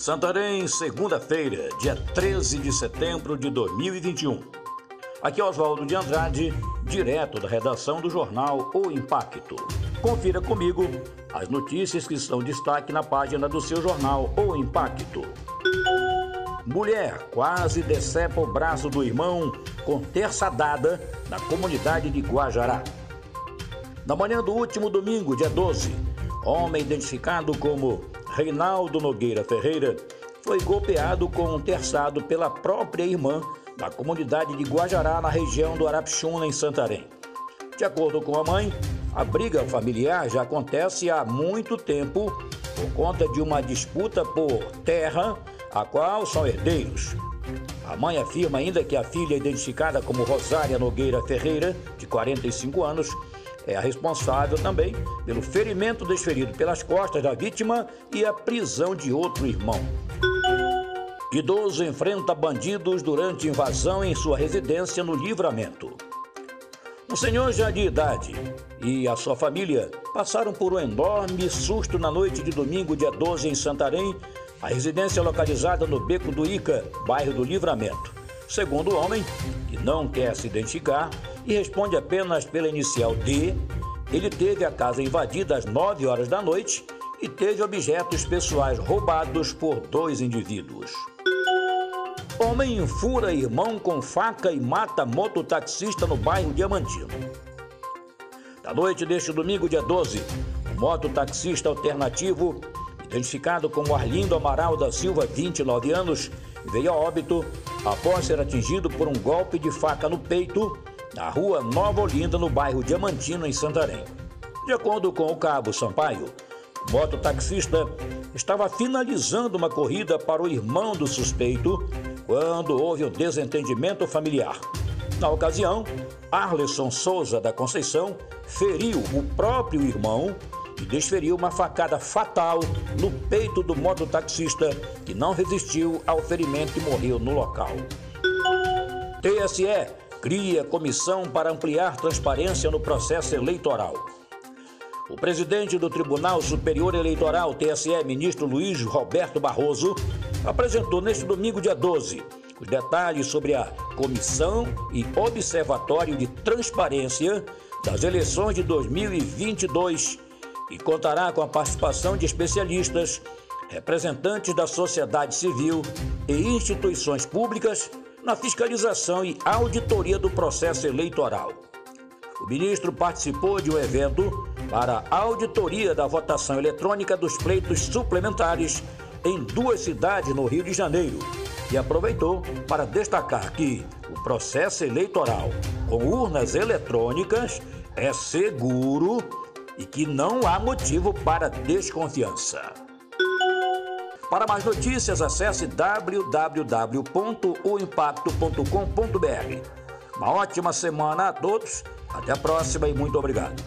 Santarém, segunda-feira, dia 13 de setembro de 2021. Aqui é Oswaldo de Andrade, direto da redação do jornal O Impacto. Confira comigo as notícias que são destaque na página do seu jornal O Impacto. Mulher quase decepa o braço do irmão com terça dada na comunidade de Guajará. Na manhã do último domingo, dia 12, homem identificado como Reinaldo Nogueira Ferreira, foi golpeado com um terçado pela própria irmã na comunidade de Guajará, na região do Arapixuna, em Santarém. De acordo com a mãe, a briga familiar já acontece há muito tempo por conta de uma disputa por terra, a qual são herdeiros. A mãe afirma ainda que a filha, identificada como Rosária Nogueira Ferreira, de 45 anos, é a responsável também pelo ferimento desferido pelas costas da vítima e a prisão de outro irmão. Idoso enfrenta bandidos durante invasão em sua residência no Livramento. Um senhor já de idade e a sua família passaram por um enorme susto na noite de domingo, dia 12, em Santarém, a residência localizada no Beco do Ica, bairro do Livramento. Segundo o homem, que não quer se identificar, e responde apenas pela inicial D, ele teve a casa invadida às 9 horas da noite e teve objetos pessoais roubados por dois indivíduos. Homem fura irmão com faca e mata mototaxista no bairro Diamantino. Na noite deste domingo, dia 12, o mototaxista alternativo, identificado como Arlindo Amaral da Silva, 29 anos, veio a óbito após ser atingido por um golpe de faca no peito na rua Nova Olinda, no bairro Diamantino, em Santarém. De acordo com o cabo Sampaio, o mototaxista estava finalizando uma corrida para o irmão do suspeito quando houve um desentendimento familiar. Na ocasião, Arleson Souza da Conceição feriu o próprio irmão e desferiu uma facada fatal no peito do mototaxista, que não resistiu ao ferimento e morreu no local. TSE cria comissão para ampliar transparência no processo eleitoral. O presidente do Tribunal Superior Eleitoral, TSE, ministro Luiz Roberto Barroso, apresentou neste domingo, dia 12, os detalhes sobre a Comissão e Observatório de Transparência das eleições de 2022 e contará com a participação de especialistas, representantes da sociedade civil e instituições públicas na fiscalização e auditoria do processo eleitoral. O ministro participou de um evento para auditoria da votação eletrônica dos pleitos suplementares em duas cidades no Rio de Janeiro e aproveitou para destacar que o processo eleitoral com urnas eletrônicas é seguro e que não há motivo para desconfiança. Para mais notícias, acesse www.oimpacto.com.br. Uma ótima semana a todos, até a próxima e muito obrigado.